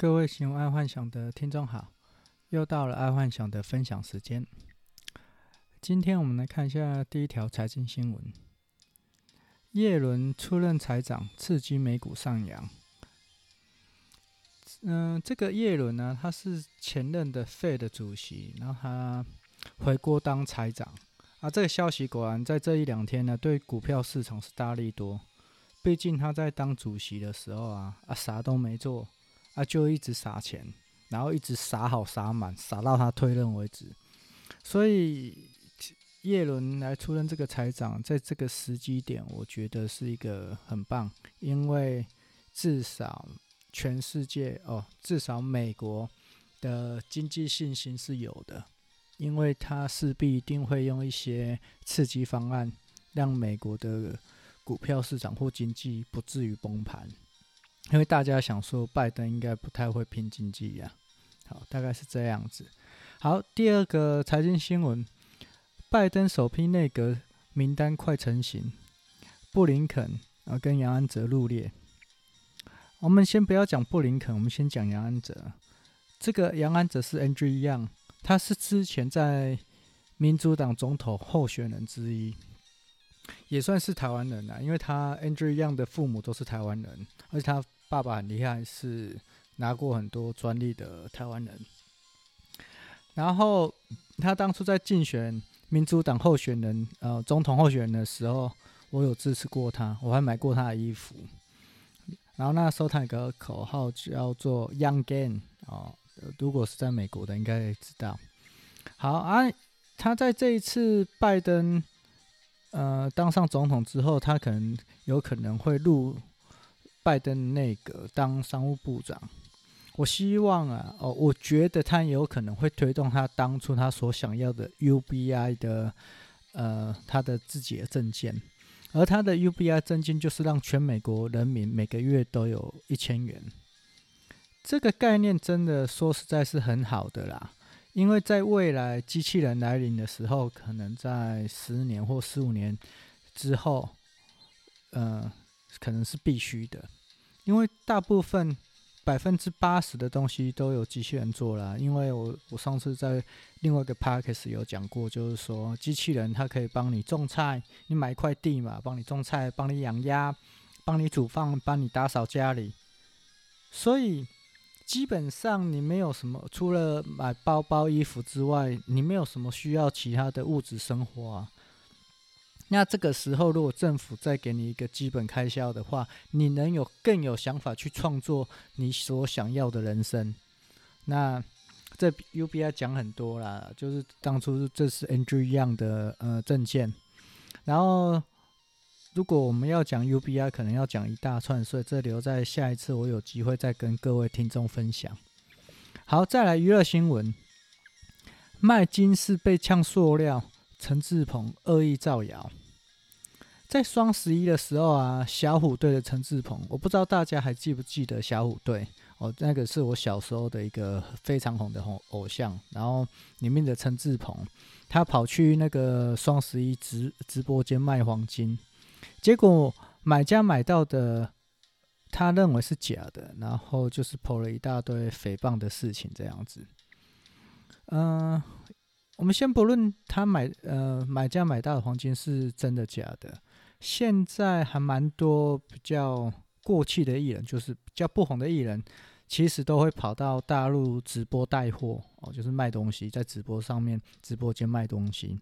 各位喜欢爱幻想的听众好，又到了爱幻想的分享时间。今天我们来看一下第一条财经新闻：叶伦出任财长，刺激美股上扬。嗯、呃，这个叶伦呢，他是前任的 Fed 主席，然后他回国当财长。啊，这个消息果然在这一两天呢，对股票市场是大利多。毕竟他在当主席的时候啊，啊啥都没做。他、就一直撒钱，然后一直撒好撒满，撒到他退任为止。所以叶伦来出任这个财长，在这个时机点，我觉得是一个很棒，因为至少全世界哦，至少美国的经济信心是有的，因为他势必一定会用一些刺激方案，让美国的股票市场或经济不至于崩盘。因为大家想说，拜登应该不太会拼经济呀，好，大概是这样子。好，第二个财经新闻，拜登首批内阁名单快成型，布林肯啊跟杨安泽入列。我们先不要讲布林肯，我们先讲杨安泽。这个杨安泽是 Andrew Yang，他是之前在民主党总统候选人之一。也算是台湾人啊，因为他 Andrew Yang 的父母都是台湾人，而且他爸爸很厉害，是拿过很多专利的台湾人。然后他当初在竞选民主党候选人，呃，总统候选人的时候，我有支持过他，我还买过他的衣服。然后那时候他有个口号叫做 Young Gang 哦，如果是在美国的应该知道。好啊，他在这一次拜登。呃，当上总统之后，他可能有可能会入拜登内阁当商务部长。我希望啊，哦，我觉得他有可能会推动他当初他所想要的 UBI 的，呃，他的自己的政见。而他的 UBI 政见就是让全美国人民每个月都有一千元。这个概念真的说实在是很好的啦。因为在未来机器人来临的时候，可能在十年或十五年之后，呃，可能是必须的。因为大部分百分之八十的东西都有机器人做了。因为我我上次在另外一个 podcast 有讲过，就是说机器人它可以帮你种菜，你买一块地嘛，帮你种菜，帮你养鸭，帮你煮饭，帮你打扫家里，所以。基本上你没有什么，除了买包包、衣服之外，你没有什么需要其他的物质生活啊。那这个时候，如果政府再给你一个基本开销的话，你能有更有想法去创作你所想要的人生。那这 UBI 讲很多啦，就是当初这是 Andrew Yang 的呃政见，然后。如果我们要讲 UBI，可能要讲一大串，所以这留在下一次我有机会再跟各位听众分享。好，再来娱乐新闻，卖金是被呛塑料，陈志鹏恶意造谣。在双十一的时候啊，小虎队的陈志鹏，我不知道大家还记不记得小虎队哦，那个是我小时候的一个非常红的红偶像。然后里面的陈志鹏，他跑去那个双十一直直播间卖黄金。结果买家买到的，他认为是假的，然后就是抛了一大堆诽谤的事情，这样子。嗯、我们先不论他买呃买家买到的黄金是真的假的，现在还蛮多比较过气的艺人，就是比较不红的艺人，其实都会跑到大陆直播带货哦，就是卖东西，在直播上面直播间卖东西，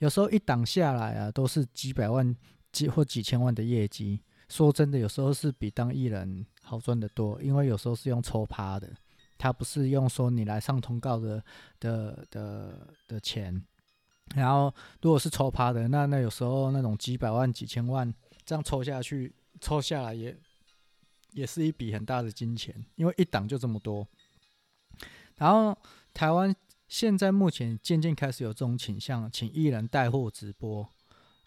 有时候一档下来啊，都是几百万。几或几千万的业绩，说真的，有时候是比当艺人好赚得多，因为有时候是用抽趴的，他不是用说你来上通告的的的的钱，然后如果是抽趴的，那那有时候那种几百万、几千万这样抽下去，抽下来也也是一笔很大的金钱，因为一档就这么多。然后台湾现在目前渐渐开始有这种倾向，请艺人带货直播。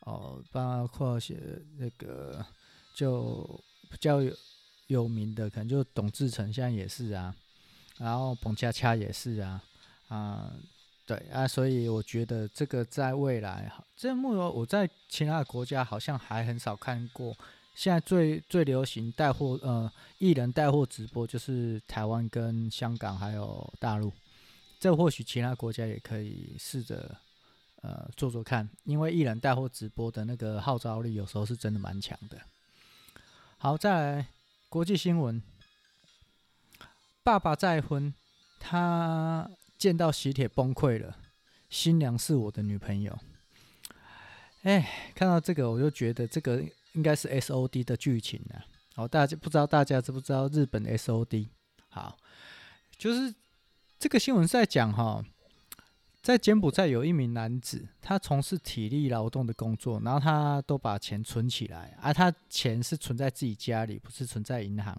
哦，包括些那个就比较有有名的，可能就董志成现在也是啊，然后彭恰恰也是啊，啊，对啊，所以我觉得这个在未来，这幕我在其他的国家好像还很少看过现在最最流行带货呃艺人带货直播，就是台湾跟香港还有大陆。这或许其他国家也可以试着呃做做看，因为艺人带货直播的那个号召力有时候是真的蛮强的。好，再来国际新闻，爸爸再婚，他见到喜帖崩溃了，新娘是我的女朋友。哎，看到这个我就觉得这个应该是 S O D 的剧情啊。好，大家不知道大家知不知道日本 S O D？好，就是。这个新闻在讲哈，在柬埔寨有一名男子，他从事体力劳动的工作，然后他都把钱存起来，而、他钱是存在自己家里，不是存在银行。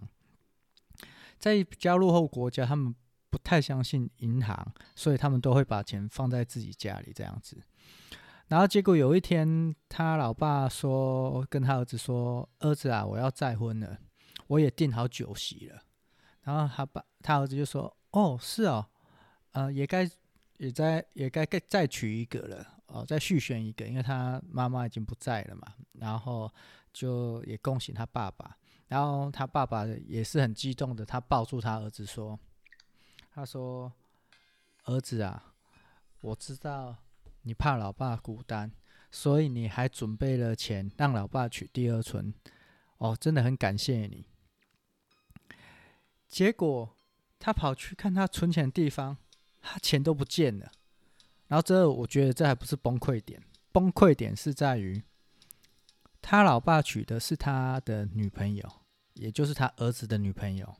在比较落后国家，他们不太相信银行，所以他们都会把钱放在自己家里这样子。然后结果有一天，他老爸说跟他儿子说：“儿子啊，我要再婚了，我也订好酒席了。”然后他爸他儿子就说。哦，是哦，呃，也该也在也该该再娶一个了哦，再续选一个，因为他妈妈已经不在了嘛。然后就也恭喜他爸爸，然后他爸爸也是很激动的，他抱住他儿子说：“他说，儿子啊，我知道你怕老爸孤单，所以你还准备了钱让老爸娶第二春。哦，真的很感谢你。”结果。他跑去看他存钱的地方，他钱都不见了。然后这，我觉得这还不是崩溃点，崩溃点是在于他老爸娶的是他的女朋友，也就是他儿子的女朋友。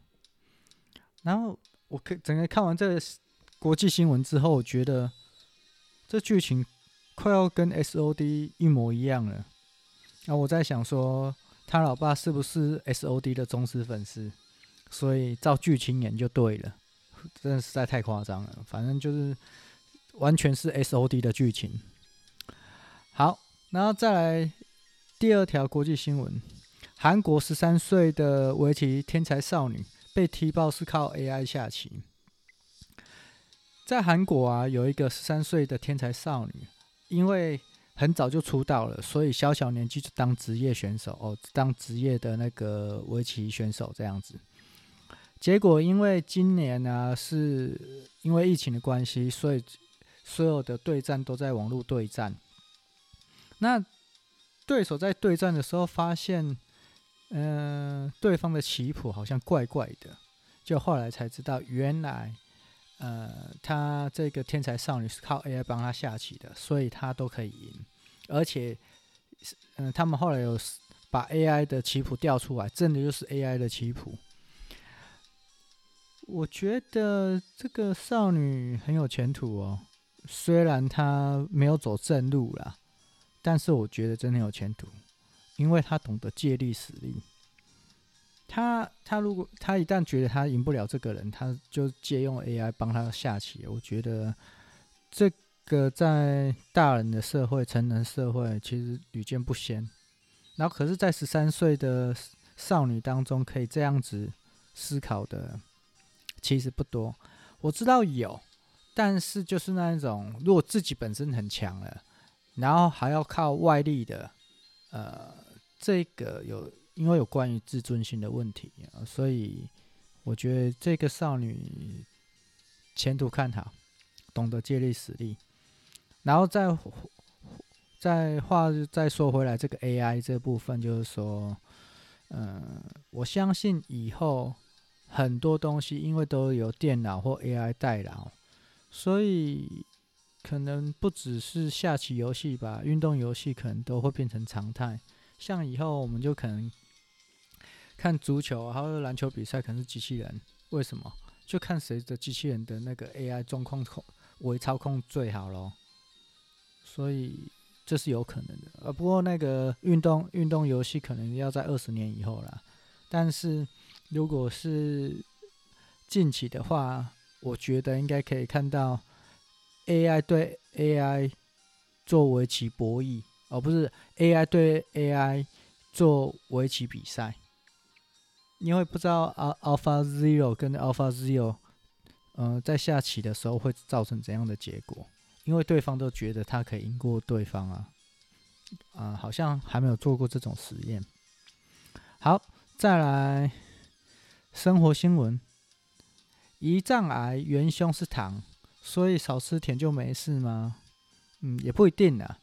然后我可整个看完这个国际新闻之后，我觉得这剧情快要跟 SOD 一模一样了。然后我在想说，他老爸是不是 SOD 的忠实粉丝？所以照剧情演就对了，真的实在太夸张了。反正就是完全是 SOD 的剧情。好，然后再来第二条国际新闻：韩国十三岁的围棋天才少女被踢爆是靠 AI 下棋。在韩国啊，有一个十三岁的天才少女，因为很早就出道了，所以小小年纪就当职业选手哦，当职业的那个围棋选手这样子。结果，因为今年呢、啊，是因为疫情的关系，所以所有的对战都在网络对战。那对手在对战的时候发现，嗯、对方的棋谱好像怪怪的，就后来才知道，原来，呃，他这个天才少女是靠 AI 帮他下棋的，所以他都可以赢。而且，嗯、他们后来有把 AI 的棋谱调出来，真的就是 AI 的棋谱。我觉得这个少女很有前途哦，虽然她没有走正路啦，但是我觉得真的有前途，因为他懂得借力使力。他他如果他一旦觉得他赢不了这个人，他就借用 AI 帮他下棋。我觉得这个在大人的社会、成人社会其实屡见不鲜。然后可是，在十三岁的少女当中，可以这样子思考的。其实不多，我知道有，但是就是那一种，如果自己本身很强了，然后还要靠外力的，呃，这个有因为有关于自尊心的问题，所以我觉得这个少女前途看好，懂得借力使力，然后再再话再说回来，这个 AI 这部分就是说，嗯、我相信以后。很多东西因为都有电脑或 AI 代劳，所以可能不只是下棋游戏吧，运动游戏可能都会变成常态。像以后我们就可能看足球还有篮球比赛，可能是机器人。为什么？就看谁的机器人的那个 AI 状况控为操控最好咯。所以这是有可能的。呃，不过那个运动运动游戏可能要在二十年以后啦。但是。如果是近期的话，我觉得应该可以看到 AI 对 AI 做围棋博弈，而不是 AI 对 AI 做围棋比赛。因为不知道 Alpha Zero 跟 Alpha Zero，呃，在下棋的时候会造成怎样的结果？因为对方都觉得他可以赢过对方啊，啊、好像还没有做过这种实验。好，再来生活新闻：胰脏癌元凶是糖，所以少吃甜就没事吗？嗯，也不一定啊。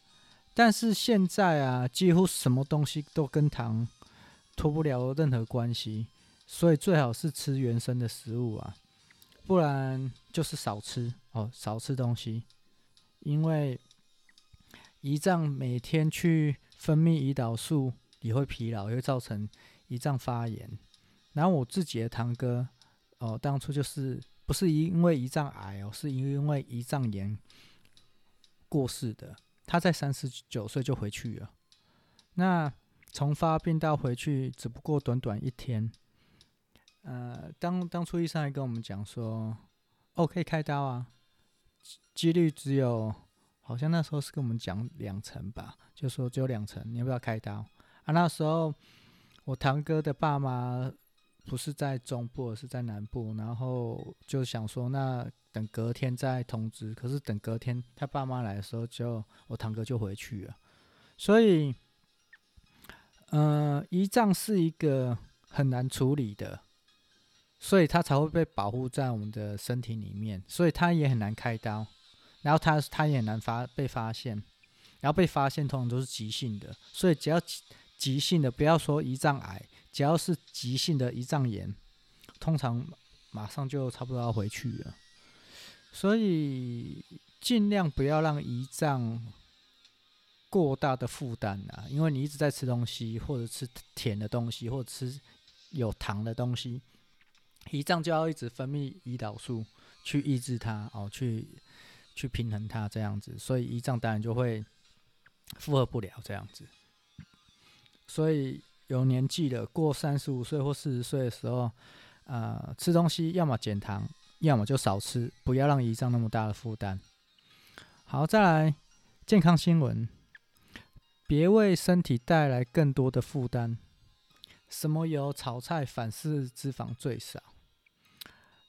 但是现在啊，几乎什么东西都跟糖脱不了任何关系，所以最好是吃原生的食物啊，不然就是少吃哦，少吃东西，因为胰脏每天去分泌胰岛素也会疲劳，也会造成胰脏发炎。然后我自己的堂哥哦，当初就是不是因为胰脏癌哦，是因为胰脏炎过世的。他在三十九岁就回去了，那从发病到回去只不过短短一天。呃，当当初医生还跟我们讲说，哦，可以开刀啊，几率只有，好像那时候是跟我们讲两成吧，就说只有两成，你要不要开刀？啊，那时候我堂哥的爸妈。不是在中部，而是在南部，然后就想说，那等隔天再通知。可是等隔天他爸妈来的时候就，我堂哥就回去了。所以，呃，胰脏是一个很难处理的，所以他才会被保护在我们的身体里面，所以他也很难开刀，然后他他也很难发被发现，然后被发现通常都是急性的，所以只要急急性的，不要说胰脏癌。只要是急性的胰脏炎，通常马上就差不多要回去了，所以尽量不要让胰脏过大的负担啊，因为你一直在吃东西，或者吃甜的东西，或者吃有糖的东西，胰脏就要一直分泌胰岛素去抑制它哦，去去平衡它这样子，所以胰脏当然就会负荷不了这样子，所以。有年纪了，过三十五岁或四十岁的时候，呃，吃东西要么减糖，要么就少吃，不要让胰脏那么大的负担。好，再来健康新闻，别为身体带来更多的负担。什么油炒菜反式脂肪最少？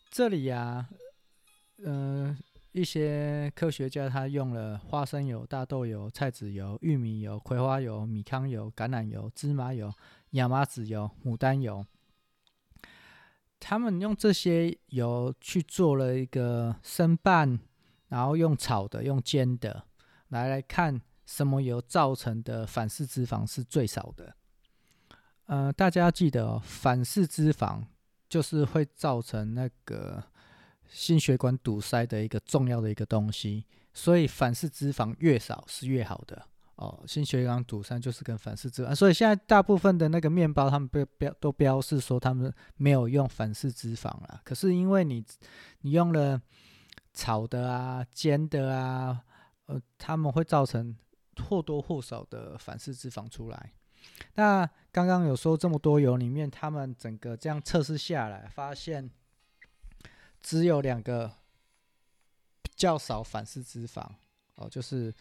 这里呀、嗯、呃。一些科学家他用了花生油、大豆油、菜籽油、玉米油、葵花油、米糠油、橄榄油、芝麻油、亚麻籽油、牡丹油，他们用这些油去做了一个生拌，然后用炒的、用煎的，来来看什么油造成的反式脂肪是最少的。呃，大家要记得哦，反式脂肪就是会造成那个。心血管堵塞的一个重要的一个东西，所以反式脂肪越少是越好的哦。心血管堵塞就是跟反式脂肪，所以现在大部分的那个面包，他们标标都标示说他们没有用反式脂肪啦。可是因为你你用了炒的啊、煎的啊，呃，他们会造成或多或少的反式脂肪出来。那刚刚有说这么多油里面，他们整个这样测试下来，发现。只有两个较少反式脂肪哦，就是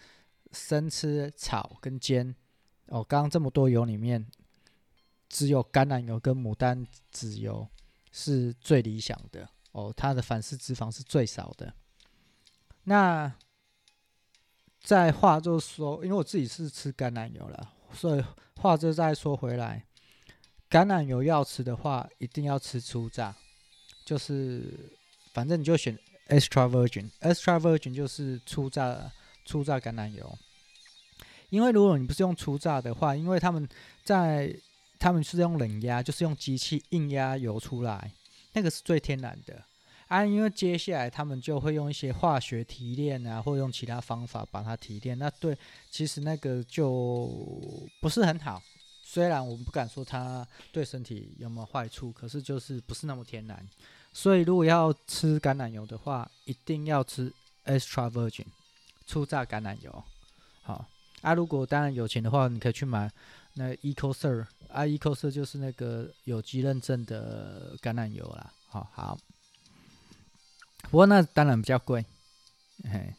生吃、炒跟煎哦。刚刚这么多油里面，只有橄榄油跟牡丹籽油是最理想的哦，它的反式脂肪是最少的。那再话就说，因为我自己是吃橄榄油了，所以话就再说回来，橄榄油要吃的话，一定要吃初榨，就是。反正你就选 extra virgin，extra virgin 就是初榨初榨橄榄油。因为如果你不是用初榨的话，因为他们在他们是用冷压，就是用机器硬压油出来，那个是最天然的啊。因为接下来他们就会用一些化学提炼啊，或用其他方法把它提炼。那对，其实那个就不是很好。虽然我们不敢说它对身体有没有坏处，可是就是不是那么天然。所以，如果要吃橄榄油的话，一定要吃 extra virgin 初榨橄榄油。好啊，如果当然有钱的话，你可以去买那 eco sir 啊，eco sir 就是那个有机认证的橄榄油啦。好好，不过那当然比较贵。嘿，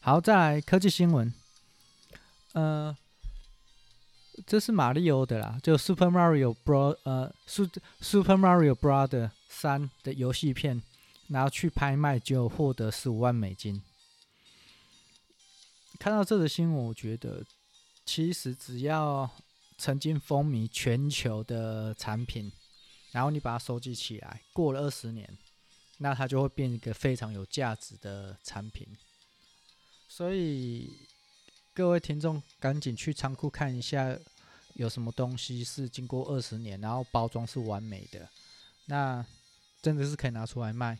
好，再来科技新闻。呃，这是玛利欧的啦，就 Super Mario Bros. 呃，Super Mario Brother。三的游戏片，然后去拍卖就获得十五万美金。看到这个新闻，我觉得其实只要曾经风靡全球的产品，然后你把它收集起来，过了二十年，那它就会变一个非常有价值的产品。所以各位听众，赶紧去仓库看一下，有什么东西是经过二十年，然后包装是完美的，那真的是可以拿出来卖。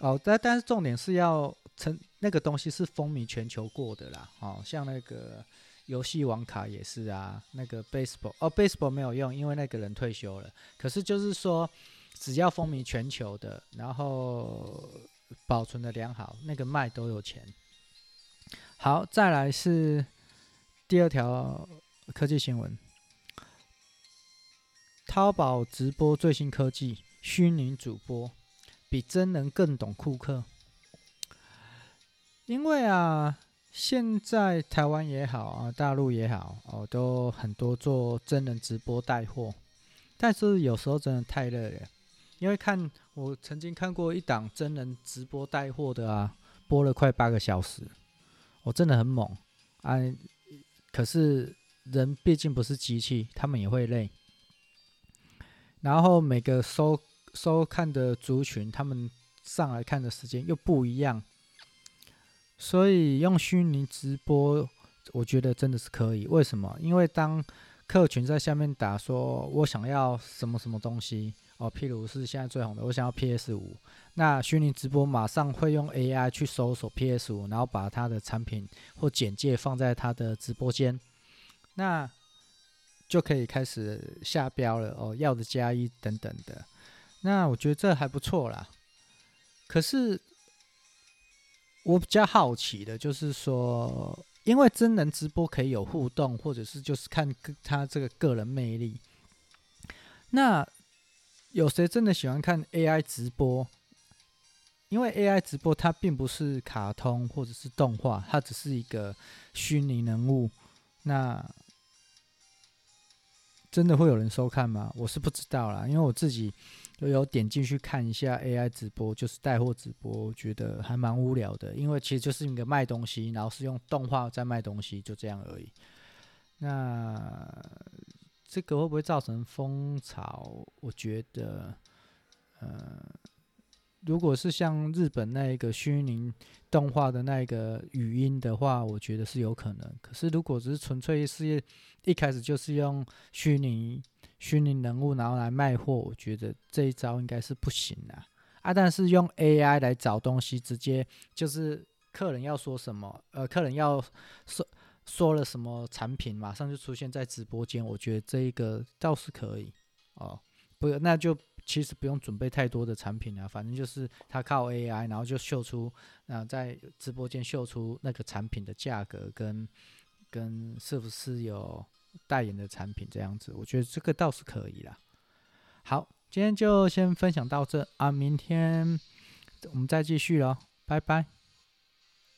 哦，但但是重点是要成那个东西是风靡全球过的啦，哦，像那个游戏网卡也是啊，那个 baseball 哦，baseball 没有用，因为那个人退休了。可是就是说，只要风靡全球的，然后保存的良好，那个卖都有钱。好，再来是第二条科技新闻，淘宝直播最新科技，虚拟主播。比真人更懂顾客，因为啊，现在台湾也好啊，大陆也好哦，都很多做真人直播带货，但是有时候真的太累了，因为看我曾经看过一档真人直播带货的啊，播了快八个小时，我真的很猛啊，可是人毕竟不是机器，他们也会累，然后每个收。收看的族群，他们上来看的时间又不一样，所以用虚拟直播，我觉得真的是可以。为什么？因为当客群在下面打说“我想要什么什么东西”，哦，譬如是现在最红的“我想要 PS 五”，那虚拟直播马上会用 AI 去搜索 PS 五，然后把他的产品或简介放在他的直播间，那就可以开始下标了哦，要的加一等等的。那我觉得这还不错啦，可是我比较好奇的就是说，因为真人直播可以有互动，或者是就是看他这个个人魅力。那有谁真的喜欢看 AI 直播？因为 AI 直播它并不是卡通或者是动画，它只是一个虚拟人物。那真的会有人收看吗？我是不知道啦，因为我自己。都有点进去看一下 AI 直播，就是带货直播，我觉得还蛮无聊的，因为其实就是一个卖东西，然后是用动画在卖东西，就这样而已。那这个会不会造成风潮？我觉得，呃，如果是像日本那一个虚拟动画的那个语音的话，我觉得是有可能。可是如果只是纯粹是一开始就是用虚拟。虚拟人物，然后来卖货，我觉得这一招应该是不行的，啊！但是用 AI 来找东西，直接就是客人要说什么，呃，客人要说说了什么产品，马上就出现在直播间，我觉得这一个倒是可以哦。不，那就其实不用准备太多的产品啊，反正就是他靠 AI，然后就秀出，那在直播间秀出那个产品的价格跟跟是不是有。代言的产品这样子，我觉得这个倒是可以啦。好，今天就先分享到这啊，明天我们再继续喽，拜拜。